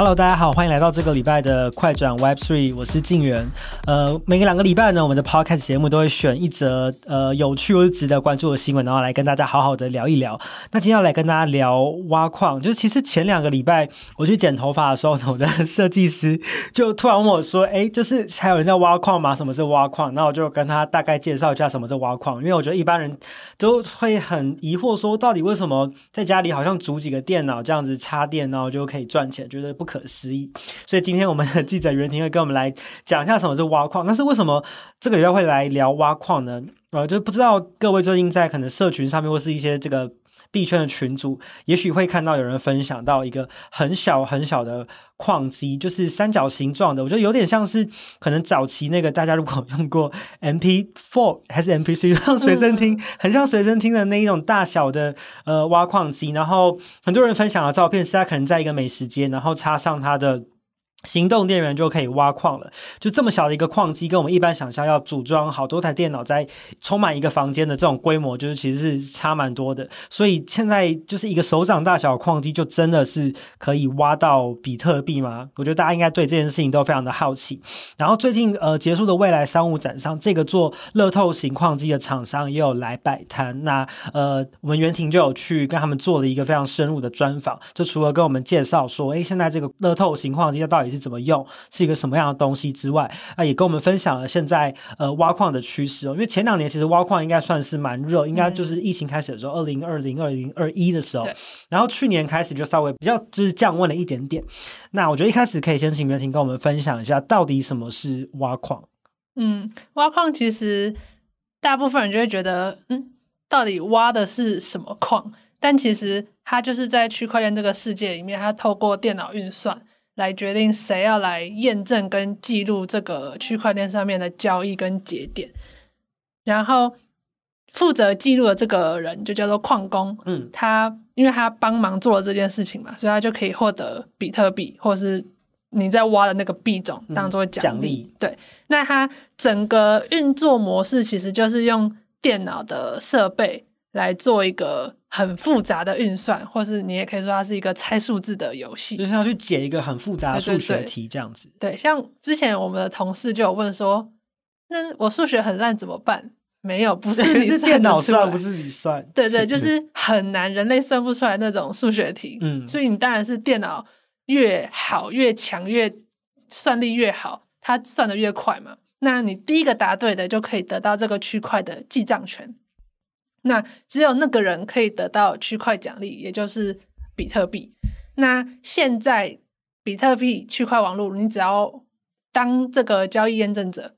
Hello，大家好，欢迎来到这个礼拜的快转 Web Three，我是静源。呃，每个两个礼拜呢，我们的 Podcast 节目都会选一则呃有趣或者值得关注的新闻，然后来跟大家好好的聊一聊。那今天要来跟大家聊挖矿，就是其实前两个礼拜我去剪头发的时候，我的设计师就突然问我说：“哎，就是还有人在挖矿吗？什么是挖矿？”那我就跟他大概介绍一下什么是挖矿，因为我觉得一般人都会很疑惑，说到底为什么在家里好像组几个电脑这样子插电，然后就可以赚钱，觉得不可思议，所以今天我们的记者袁婷会跟我们来讲一下什么是挖矿。但是为什么这个礼拜会来聊挖矿呢？呃，就不知道各位最近在可能社群上面或是一些这个币圈的群组，也许会看到有人分享到一个很小很小的矿机，就是三角形状的。我觉得有点像是可能早期那个大家如果 用过 MP4 还是 MP3 像 随身听，嗯、很像随身听的那一种大小的呃挖矿机。然后很多人分享的照片是他可能在一个美食街，然后插上他的。行动电源就可以挖矿了，就这么小的一个矿机，跟我们一般想象要组装好多台电脑在充满一个房间的这种规模，就是其实是差蛮多的。所以现在就是一个手掌大小的矿机，就真的是可以挖到比特币吗？我觉得大家应该对这件事情都非常的好奇。然后最近呃结束的未来商务展上，这个做乐透型矿机的厂商也有来摆摊。那呃我们袁婷就有去跟他们做了一个非常深入的专访，就除了跟我们介绍说，哎，现在这个乐透型矿机它到底是怎么用，是一个什么样的东西之外，啊，也跟我们分享了现在呃挖矿的趋势哦。因为前两年其实挖矿应该算是蛮热，应该就是疫情开始的时候，二零二零、二零二一的时候。然后去年开始就稍微比较就是降温了一点点。那我觉得一开始可以先请袁婷跟我们分享一下，到底什么是挖矿？嗯，挖矿其实大部分人就会觉得，嗯，到底挖的是什么矿？但其实它就是在区块链这个世界里面，它透过电脑运算。来决定谁要来验证跟记录这个区块链上面的交易跟节点，然后负责记录的这个人就叫做矿工。嗯，他因为他帮忙做了这件事情嘛，所以他就可以获得比特币，或是你在挖的那个币种当做奖励。嗯，奖励。对，那他整个运作模式其实就是用电脑的设备。来做一个很复杂的运算，或是你也可以说它是一个猜数字的游戏，就是要去解一个很复杂的数学题这样子。对，对，对，对，像之前我们的同事就有问说，那我数学很烂怎么办？没有，不是你算，是电脑算，不是你算。对，对对，就 是很难，人类算不出来那种数学题。嗯，所以你当然是电脑越好越强，越算力越好，它算的越快嘛。那你第一个答对的就可以得到这个区块的记账权。那只有那个人可以得到区块奖励，也就是比特币。那现在比特币区块网络，你只要当这个交易验证者，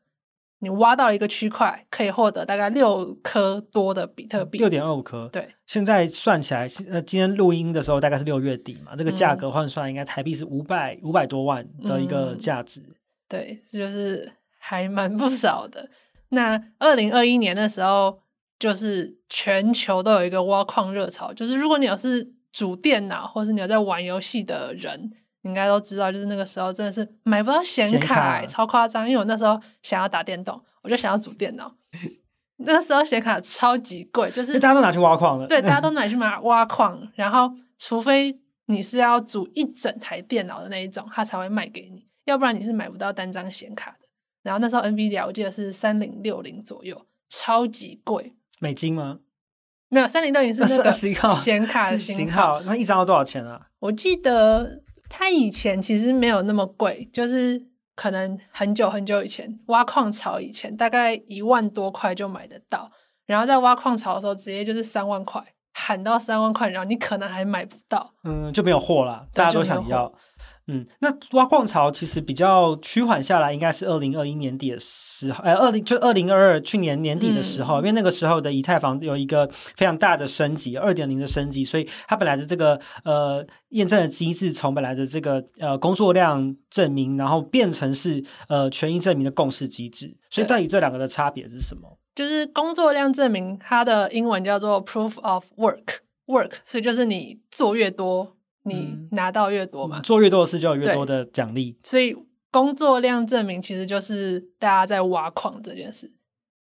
你挖到一个区块，可以获得大概六颗多的比特币，六点二五颗。对，现在算起来，呃，今天录音的时候大概是六月底嘛，这个价格换算应该台币是五百五百多万的一个价值。嗯、对，就是还蛮不少的。那二零二一年的时候。就是全球都有一个挖矿热潮，就是如果你有是主电脑，或是你有在玩游戏的人，你应该都知道，就是那个时候真的是买不到显卡，欸，超夸张。因为我那时候想要打电动，我就想要组电脑，那时候显卡超级贵，就是大家都拿去挖矿了。对，大家都 拿去买挖矿，然后除非你是要组一整台电脑的那一种，他才会卖给你，要不然你是买不到单张显卡的。然后那时候 NVIDIA 我记得是三零六零左右，超级贵。美金吗？没有，三零六零是那个显卡的型号，型号。那一张要多少钱啊？我记得它以前其实没有那么贵，就是可能很久很久以前挖矿潮以前，大概一万多块就买得到。然后在挖矿潮的时候，直接就是三万块，喊到三万块，然后你可能还买不到，嗯，就没有货了，大家都想要。嗯，那挖矿潮其实比较趋缓下来，应该是二零二一年底的时候，呃，二零就二零二二去年年底的时候，嗯，因为那个时候的以太坊有一个非常大的升级，二点零的升级，所以它本来的这个呃验证的机制从本来的这个呃工作量证明，然后变成是呃权益证明的共识机制。所以到底这两个的差别是什么？就是工作量证明，它的英文叫做 proof of work，work，所以就是你做越多。你拿到越多嘛，嗯、做越多的事就有越多的奖励。所以工作量证明其实就是大家在挖矿这件事。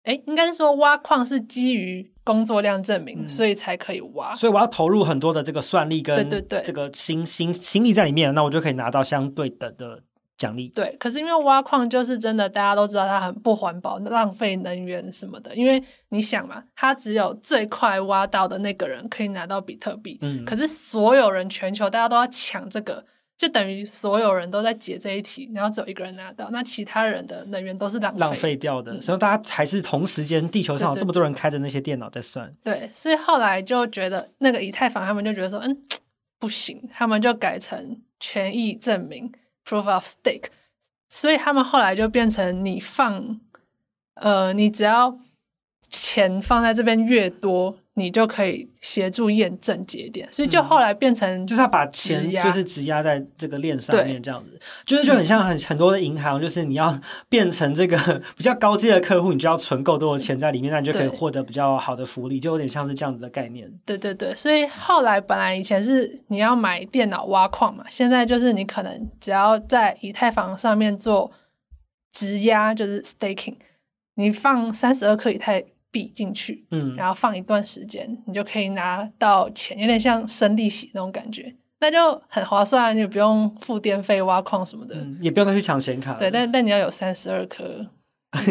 哎，应该是说挖矿是基于工作量证明，嗯、所以才可以挖。所以我要投入很多的这个算力跟对对对这个心心心力在里面，那我就可以拿到相对等的奖励。对，可是因为挖矿就是真的，大家都知道它很不环保、浪费能源什么的。因为你想嘛，它只有最快挖到的那个人可以拿到比特币，嗯，可是所有人全球大家都要抢这个。就等于所有人都在解这一题，然后只有一个人拿到，那其他人的能源都是浪费浪费掉的。所以大家还是同时间，地球上有这么多人开的那些电脑在算。对，所以后来就觉得那个以太坊，他们就觉得说，嗯，不行，他们就改成权益证明 （Proof of Stake）。所以他们后来就变成你放，呃，你只要钱放在这边越多。你就可以协助验证节点，所以就后来变成、嗯、就是要把钱就是质押在这个链上面，这样子，就是就很像很很多的银行，就是你要变成这个 比较高阶的客户，你就要存够多的钱在里面，那你就可以获得比较好的福利，就有点像是这样子的概念。对对对，所以后来本来以前是你要买电脑挖矿嘛，现在就是你可能只要在以太坊上面做质押，就是 staking，你放三十二颗以太。币进去，嗯，然后放一段时间，你就可以拿到钱，有点像生利息那种感觉，那就很划算，你就不用付电费、挖矿什么的，嗯，也不用再去抢显卡。对，但但你要有三十二颗，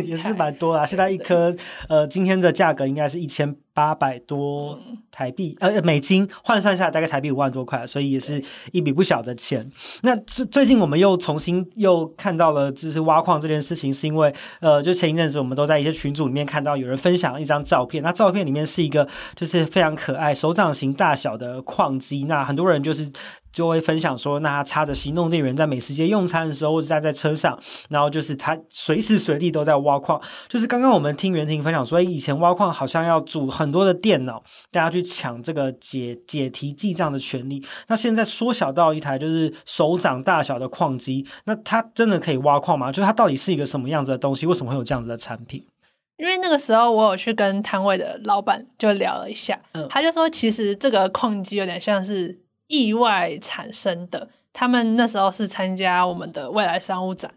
也是蛮多啦。现在一颗，呃，今天的价格应该是一千。八百多台币，呃，美金换算下来大概台币五万多块，所以也是一笔不小的钱。那最最近我们又重新又看到了，就是挖矿这件事情，是因为呃，就前一阵子我们都在一些群组里面看到有人分享一张照片，那照片里面是一个就是非常可爱手掌型大小的矿机，那很多人就是就会分享说，那他插着行动电源在美食街用餐的时候，或者在在车上，然后就是他随时随地都在挖矿。就是刚刚我们听袁婷分享说，以前挖矿好像要组很。很多的电脑，大家去抢这个解解题记账的权利。那现在缩小到一台就是手掌大小的矿机，那它真的可以挖矿吗？就是它到底是一个什么样子的东西？为什么会有这样子的产品？因为那个时候我有去跟摊位的老板就聊了一下，嗯，他就说其实这个矿机有点像是意外产生的。他们那时候是参加我们的未来商务展，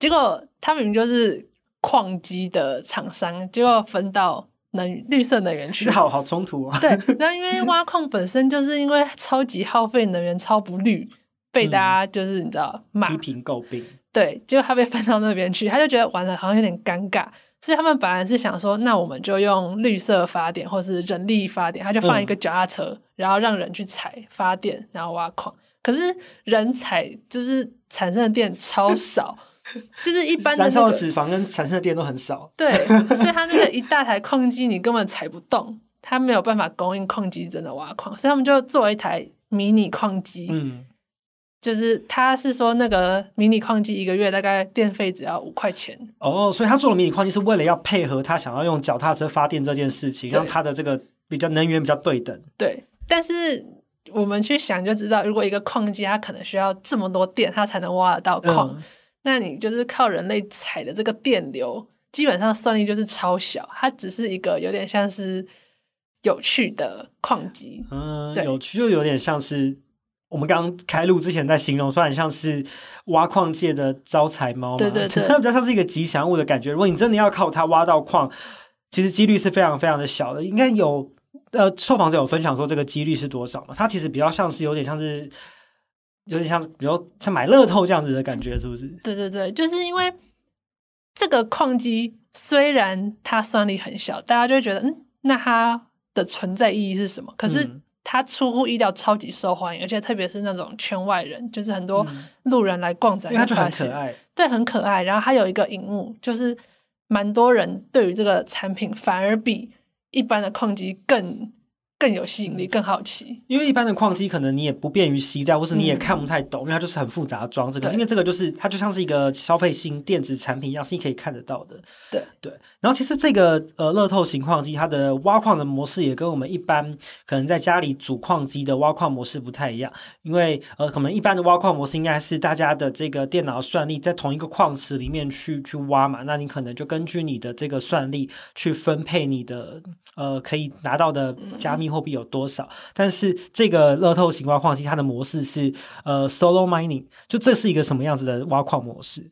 结果他们就是矿机的厂商，结果分到。能绿色能源去，好好冲突啊！对，那因为挖矿本身就是因为超级耗费能源、超不绿，被大家就是你知道骂、批评诟病。对，结果他被分到那边去，他就觉得玩的好像有点尴尬，所以他们本来是想说，那我们就用绿色发电或是人力发电，他就放一个脚踏车、嗯，然后让人去踩发电，然后挖矿。可是人踩就是产生的电超少。就是一般的、那个、燃烧的脂肪跟产生的电都很少，对，所以它那个一大台矿机你根本踩不动，它没有办法供应矿机真的挖矿，所以他们就做了一台迷你矿机，嗯，就是他是说那个迷你矿机一个月大概电费只要五块钱，哦，所以他做了迷你矿机是为了要配合他想要用脚踏车发电这件事情，让他的这个比较能源比较对等，对，但是我们去想就知道，如果一个矿机它可能需要这么多电，它才能挖得到矿。嗯那你就是靠人类采的这个电流，基本上算力就是超小，它只是一个有点像是有趣的矿机。嗯，有趣就有点像是我们刚开录之前在形容，说很像是挖矿界的招财猫嘛，对对对，它比较像是一个吉祥物的感觉。如果你真的要靠它挖到矿，其实几率是非常非常的小的。应该有呃，受访者有分享说这个几率是多少嘛？它其实比较像是有点像是。有点像，比如像买乐透这样子的感觉，是不是？对对对，就是因为这个矿机虽然它算力很小，大家就会觉得，嗯，那它的存在意义是什么？可是它出乎意料，超级受欢迎，而且特别是那种圈外人，就是很多路人来逛展，因为它就很可爱，对，很可爱。然后它有一个荧幕，就是蛮多人对于这个产品反而比一般的矿机更。更有吸引力，更好奇。因为一般的矿机可能你也不便于携带，或是你也看不太懂，嗯、因为它就是很复杂的装置。可是因为这个就是它就像是一个消费性电子产品一样，是你可以看得到的。对对。然后其实这个呃乐透型矿机，它的挖矿的模式也跟我们一般可能在家里主矿机的挖矿模式不太一样。因为呃可能一般的挖矿模式应该是大家的这个电脑算力在同一个矿池里面去去挖嘛，那你可能就根据你的这个算力去分配你的呃可以拿到的加密。货币有多少？但是这个乐透型挖矿机，它的模式是呃 solo mining，就这是一个什么样子的挖矿模式？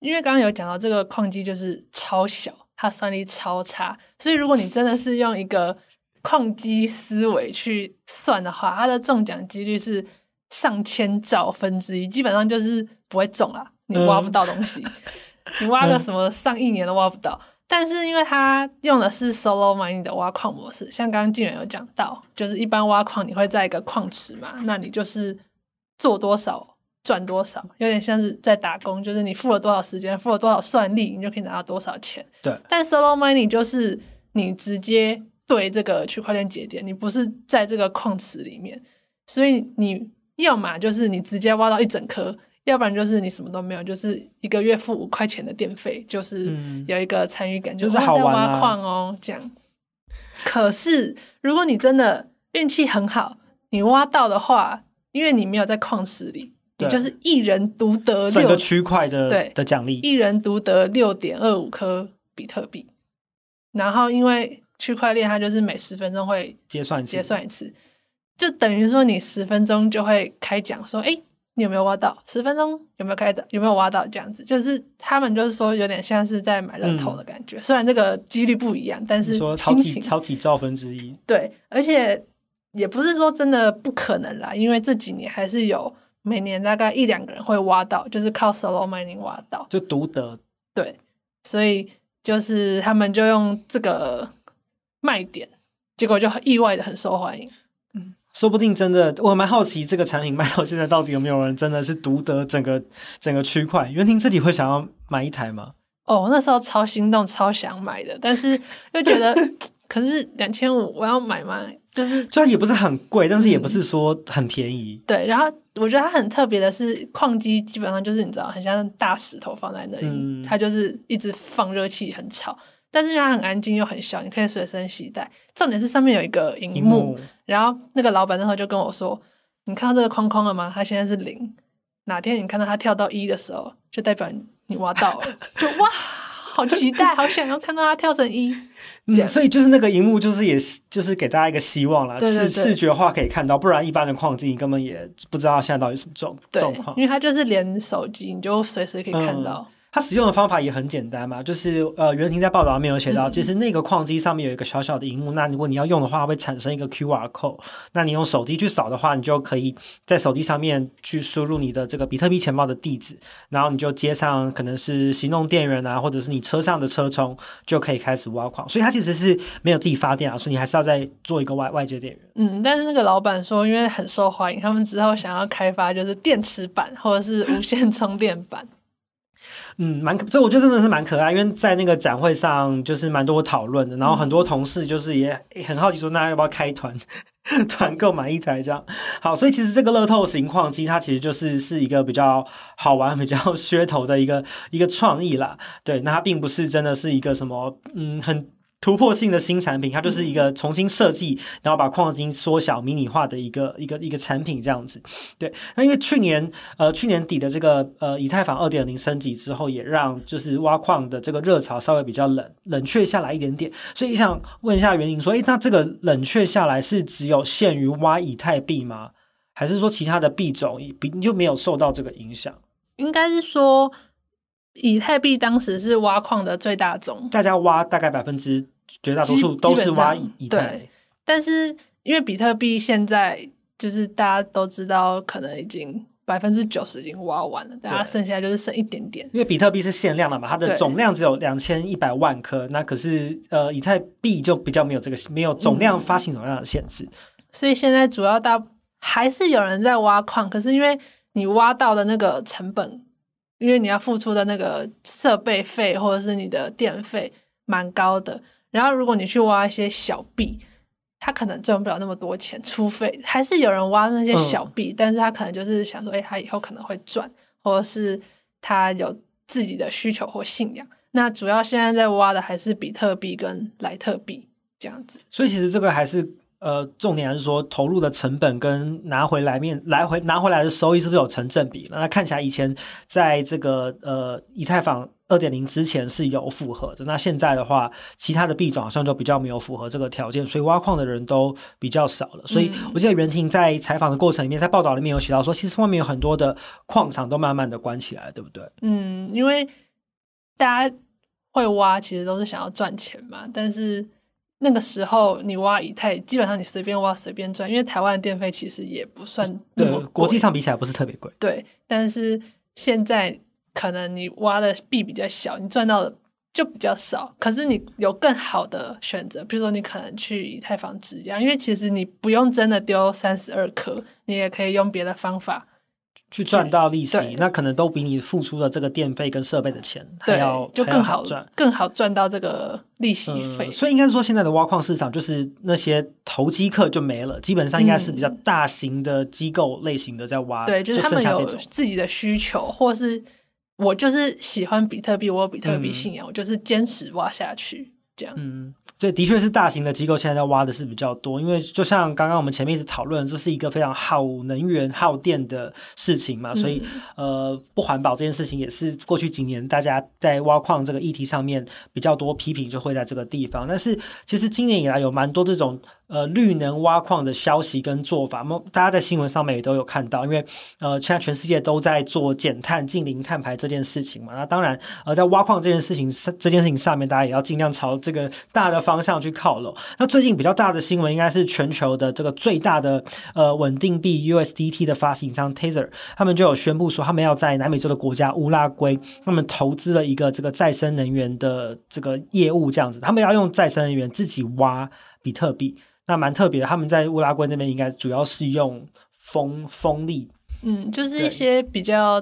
因为刚刚有讲到这个矿机就是超小，它算力超差。所以如果你真的是用一个矿机思维去算的话，它的中奖几率是上千兆分之一，基本上就是不会中啦，你挖不到东西，嗯、你挖个什么上亿年都挖不到。但是因为它用的是 solo mining 的挖矿模式，像刚刚静远有讲到，就是一般挖矿你会在一个矿池嘛，那你就是做多少赚多少，有点像是在打工，就是你付了多少时间，付了多少算力，你就可以拿到多少钱。对。但 solo mining 就是你直接对这个区块链节点，你不是在这个矿池里面，所以你要么就是你直接挖到一整颗。要不然就是你什么都没有，就是一个月付五块钱的电费，就是有一个参与感，就是在挖矿哦，这样。可是如果你真的运气很好，你挖到的话，因为你没有在矿池里，你就是一人独得六个区块的对的奖励，一人独得六点二五颗比特币。然后因为区块链它就是每十分钟会结算结算一次，就等于说你十分钟就会开奖说，哎。你有没有挖到？十分钟有没有开的？有没有挖到？这样子，就是他们就是说有点像是在买乐透的感觉。嗯、虽然这个几率不一样，但是说超几超几兆分之一。对，而且也不是说真的不可能啦，因为这几年还是有每年大概一两个人会挖到，就是靠 solo mining 挖到，就独得。对，所以就是他们就用这个卖点，结果就意外的很受欢迎。说不定真的，我蛮好奇这个产品卖到现在，到底有没有人真的是独得整个整个区块？袁婷自己会想要买一台吗？哦，那时候超心动，超想买的，但是 又觉得，可是两千五，我要买吗？就是，虽然也不是很贵，但是也不是说很便宜。嗯、对，然后我觉得它很特别的是，矿机基本上就是你知道，很像大石头放在那里，嗯、它就是一直放热气，很吵。但是因为它很安静又很小，你可以随身携带。重点是上面有一个荧幕，幕然后那个老板那时候就跟我说：“你看到这个框框了吗？它现在是零，哪天你看到它跳到一的时候，就代表你挖到了。”就哇，好期待，好想要看到它跳成一。嗯，所以就是那个荧幕，就是也就是给大家一个希望啦。对对对，视视觉化可以看到，不然一般的矿机你根本也不知道现在到底什么状状况。因为它就是连手机，你就随时可以看到。嗯它使用的方法也很简单嘛，就是呃，袁婷在报道上面有写到，其实那个矿机上面有一个小小的荧幕，嗯、那如果你要用的话，会产生一个 QR code，那你用手机去扫的话，你就可以在手机上面去输入你的这个比特币钱包的地址，然后你就接上可能是行动电源啊，或者是你车上的车充，就可以开始挖矿。所以它其实是没有自己发电啊，所以你还是要再做一个外外接电源。嗯，但是那个老板说，因为很受欢迎，他们之后想要开发就是电池版或者是无线充电版。嗯，蛮，这我觉得真的是蛮可爱，因为在那个展会上就是蛮多讨论的，然后很多同事就是也很好奇说，那要不要开团 团购买一台这样？好，所以其实这个乐透型矿机它其实就是是一个比较好玩、比较噱头的一个一个创意啦。对，那它并不是真的是一个什么嗯很。突破性的新产品，它就是一个重新设计，嗯、然后把矿机缩小、迷你化的一个一个一个产品这样子。对，那因为去年呃去年底的这个呃以太坊二点零升级之后，也让就是挖矿的这个热潮稍微比较冷冷却下来一点点。所以想问一下元婷说，诶，那这个冷却下来是只有限于挖以太币吗？还是说其他的币种比就没有受到这个影响？应该是说。以太币当时是挖矿的最大宗，大家挖大概百分之绝大多数都是挖以以太。对，但是因为比特币现在就是大家都知道，可能已经百分之九十已经挖完了，大家剩下就是剩一点点。因为比特币是限量的嘛，它的总量只有两千一百万颗，那可是呃以太币就比较没有这个没有总量发行总量的限制，嗯，所以现在主要大还是有人在挖矿，可是因为你挖到的那个成本。因为你要付出的那个设备费或者是你的电费蛮高的，然后如果你去挖一些小币，他可能赚不了那么多钱，除非还是有人挖那些小币，嗯、但是他可能就是想说，哎，他以后可能会赚，或者是他有自己的需求或信仰。那主要现在在挖的还是比特币跟莱特币这样子。所以其实这个还是。呃，重点还是说投入的成本跟拿回来面来回拿回来的收益是不是有成正比？那看起来以前在这个呃以太坊二点零之前是有符合的，那现在的话，其他的币种好像就比较没有符合这个条件，所以挖矿的人都比较少了。所以我记得袁婷在采访的过程里面，在报道里面有写到说，其实外面有很多的矿场都慢慢的关起来了，对不对？嗯，因为大家会挖，其实都是想要赚钱嘛。但是那个时候你挖以太，基本上你随便挖随便赚，因为台湾的电费其实也不算对，国际上比起来不是特别贵。对，但是现在可能你挖的币比较小，你赚到的就比较少。可是你有更好的选择，比如说你可能去以太坊质押，因为其实你不用真的丢三十二颗，你也可以用别的方法。去赚到利息，那可能都比你付出的这个电费跟设备的钱还要就更好赚，更好赚到这个利息费。嗯。所以应该说，现在的挖矿市场就是那些投机客就没了，基本上应该是比较大型的机构类型的在挖。嗯、对，就是他们有自己的需求，或是我就是喜欢比特币，我有比特币信仰，嗯、我就是坚持挖下去这样。嗯。对，的确是大型的机构现在在挖的是比较多，因为就像刚刚我们前面一直讨论，这是一个非常耗能源、耗电的事情嘛，所以、嗯、呃，不环保这件事情也是过去几年大家在挖矿这个议题上面比较多批评，就会在这个地方。但是其实今年以来有蛮多这种。呃，绿能挖矿的消息跟做法，大家在新闻上面也都有看到，因为呃，现在全世界都在做减碳、近零碳排这件事情嘛。那当然，呃，在挖矿这件事情上，这件事情上面，大家也要尽量朝这个大的方向去靠拢。那最近比较大的新闻，应该是全球的这个最大的呃稳定币 USDT 的发行商 Tether，他们就有宣布说，他们要在南美洲的国家乌拉圭，他们投资了一个这个再生能源的这个业务，这样子，他们要用再生能源自己挖比特币。那蛮特别的，他们在乌拉圭那边应该主要是用风风力，嗯，就是一些比较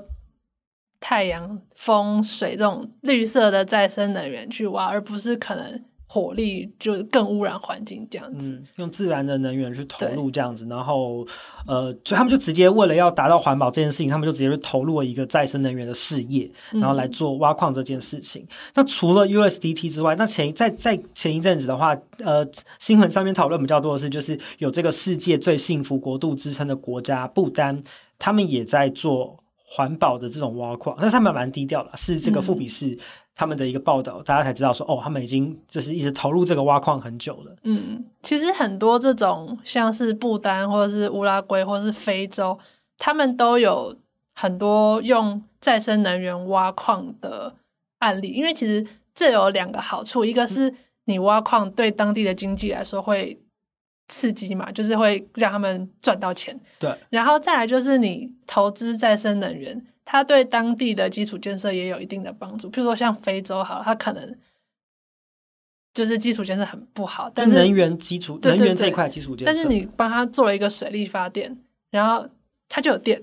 太阳、风、水这种绿色的再生能源去挖，而不是可能。火力就更污染环境这样子，嗯，用自然的能源去投入这样子，然后呃，所以他们就直接为了要达到环保这件事情，他们就直接投入了一个再生能源的事业，然后来做挖矿这件事情。嗯、那除了 USDT 之外，那前在在前一阵子的话，呃，新闻上面讨论比较多的是，就是有这个世界最幸福国度之称的国家不丹，他们也在做环保的这种挖矿，但是他们蛮低调的，是这个富比士。嗯他们的一个报道，大家才知道说，哦，他们已经就是一直投入这个挖矿很久了。嗯，其实很多这种像是不丹或者是乌拉圭或者是非洲，他们都有很多用再生能源挖矿的案例。因为其实这有两个好处，一个是你挖矿对当地的经济来说会刺激嘛，就是会让他们赚到钱。对，然后再来就是你投资再生能源。它对当地的基础建设也有一定的帮助，譬如说像非洲好，它可能就是基础建设很不好，但是能源基础能源这一块基础建设，但是你帮他做了一个水力发电，然后它就有电，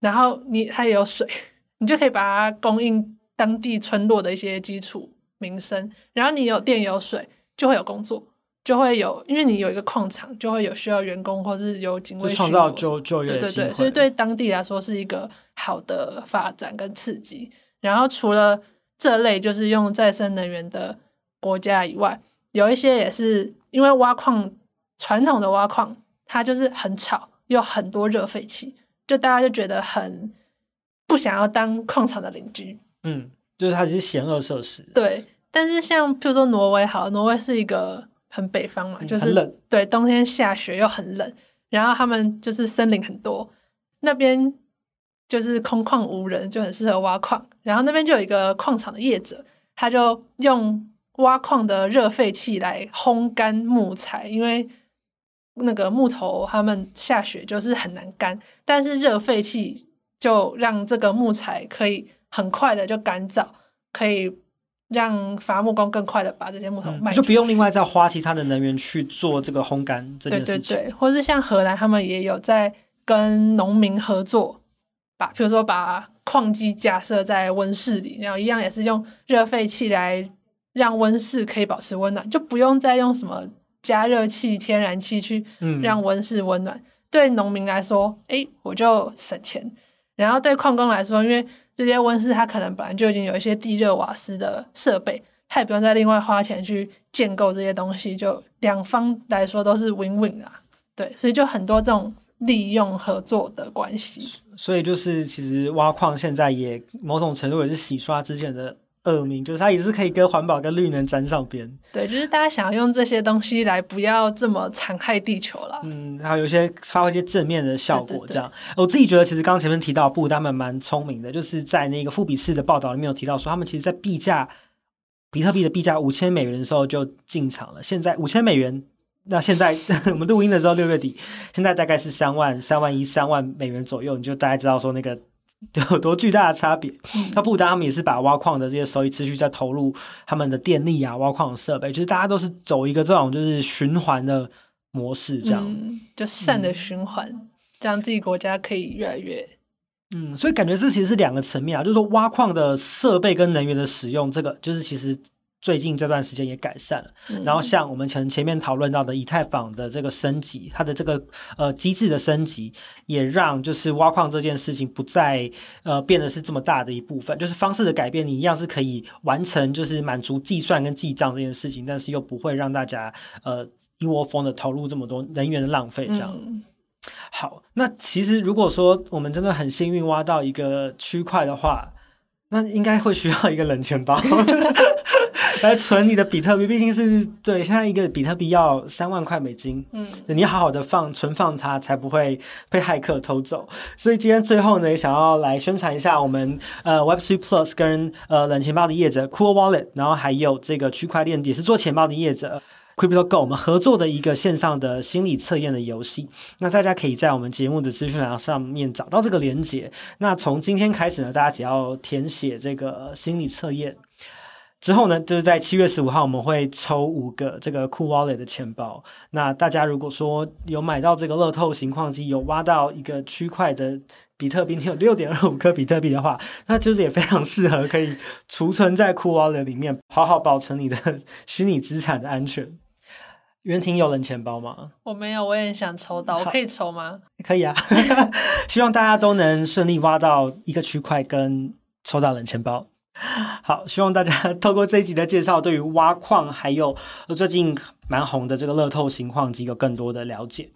然后你它也有水，你就可以把它供应当地村落的一些基础民生，然后你有电有水，就会有工作。就会有，因为你有一个矿场，就会有需要员工，或是有警卫，创造就就业机会。对对对，所以对当地来说是一个好的发展跟刺激。然后除了这类就是用再生能源的国家以外，有一些也是因为挖矿，传统的挖矿它就是很吵，又很多热废气，就大家就觉得很不想要当矿场的邻居。嗯，就是它是嫌恶设施。对，但是像譬如说挪威，好，挪威是一个。很北方嘛，就是冷对，冬天下雪又很冷，然后他们就是森林很多，那边就是空旷无人，就很适合挖矿。然后那边就有一个矿场的业者，他就用挖矿的热废气来烘干木材，因为那个木头他们下雪就是很难干，但是热废气就让这个木材可以很快的就干燥，可以。让伐木工更快的把这些木头卖，嗯，就不用另外再花其他的能源去做这个烘干这件事情。对对对，或是像荷兰，他们也有在跟农民合作，把比如说把矿机架设在温室里，然后一样也是用热废气来让温室可以保持温暖，就不用再用什么加热器、天然气去让温室温暖。嗯、对农民来说，哎，我就省钱。然后对矿工来说，因为这些温室它可能本来就已经有一些地热瓦斯的设备，它也不用再另外花钱去建构这些东西，就两方来说都是 win win 啊。对，所以就很多这种利用合作的关系。所以就是其实挖矿现在也某种程度也是洗刷之前的。恶名就是它也是可以跟环保跟绿能沾上边，对，就是大家想要用这些东西来不要这么残害地球了。嗯，然后有些发挥一些正面的效果，这样。对对对，我自己觉得其实刚刚前面提到布他们蛮聪明的，就是在那个富比士的报道里面有提到说，他们其实在币价比特币的币价五千美元的时候就进场了，现在五千美元，那现在 我们录音的时候六月底，现在大概是三万、三万一、三万美元左右，你就大概知道说那个有多巨大的差别。那不丹他们也是把挖矿的这些收益持续在投入他们的电力啊、挖矿的设备，就是大家都是走一个这种就是循环的模式，这样、嗯、就善的循环，嗯、这样自己国家可以越来越。嗯，所以感觉这其实是两个层面啊，就是说挖矿的设备跟能源的使用，这个就是其实最近这段时间也改善了。嗯、然后像我们前前面讨论到的以太坊的这个升级，它的这个呃机制的升级，也让就是挖矿这件事情不再呃变得是这么大的一部分，就是方式的改变，你一样是可以完成，就是满足计算跟记账这件事情，但是又不会让大家呃一窝蜂的投入这么多人员的浪费，这样。嗯好，那其实如果说我们真的很幸运挖到一个区块的话，那应该会需要一个冷钱包 来存你的比特币。毕竟是对，现在一个比特币要三万块美金，嗯，你好好的放存放它，才不会被骇客偷走。所以今天最后呢，也想要来宣传一下我们呃 Web3 Plus 跟呃冷钱包的业者 Cool Wallet，然后还有这个区块链也是做钱包的业者。Crypto Go 我们合作的一个线上的心理测验的游戏，那大家可以在我们节目的资讯栏上面找到这个连接。那从今天开始呢，大家只要填写这个心理测验之后呢，就是在七月十五号我们会抽五个这个 Cool Wallet 的钱包。那大家如果说有买到这个乐透情况机，有挖到一个区块的比特币，你 有六点二五颗比特币的话，那就是也非常适合可以储存在 Cool Wallet 里面，好好保存你的虚拟资产的安全。袁婷有冷钱包吗？我没有，我也想抽到，我可以抽吗？可以啊，希望大家都能顺利挖到一个区块跟抽到冷钱包。好，希望大家 透过这一集的介绍，对于挖矿还有最近蛮红的这个乐透情况及有更多的了解。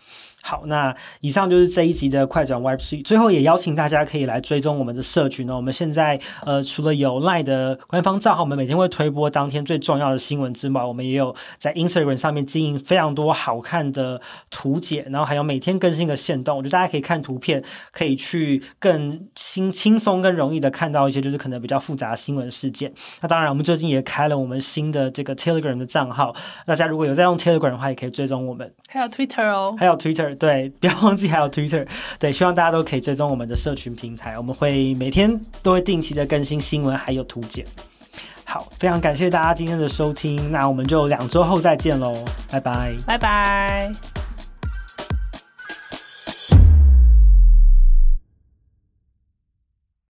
好，那以上就是这一集的快转 Web3。最后也邀请大家可以来追踪我们的社群呢。我们现在呃除了有 LINE 的官方账号，我们每天会推播当天最重要的新闻之外，我们也有在 Instagram 上面经营非常多好看的图解，然后还有每天更新的线动。我觉得大家可以看图片，可以去更轻轻松、更容易的看到一些就是可能比较复杂的新闻事件。那当然，我们最近也开了我们新的这个 Telegram 的账号，大家如果有在在用 Telegram 的话，也可以追踪我们。还有 Twitter 哦，还有 Twitter。对，不要忘记还有 Twitter。对，希望大家都可以追踪我们的社群平台，我们会每天都会定期的更新新闻还有图解。好，非常感谢大家今天的收听，那我们就两周后再见喽，拜拜，拜拜。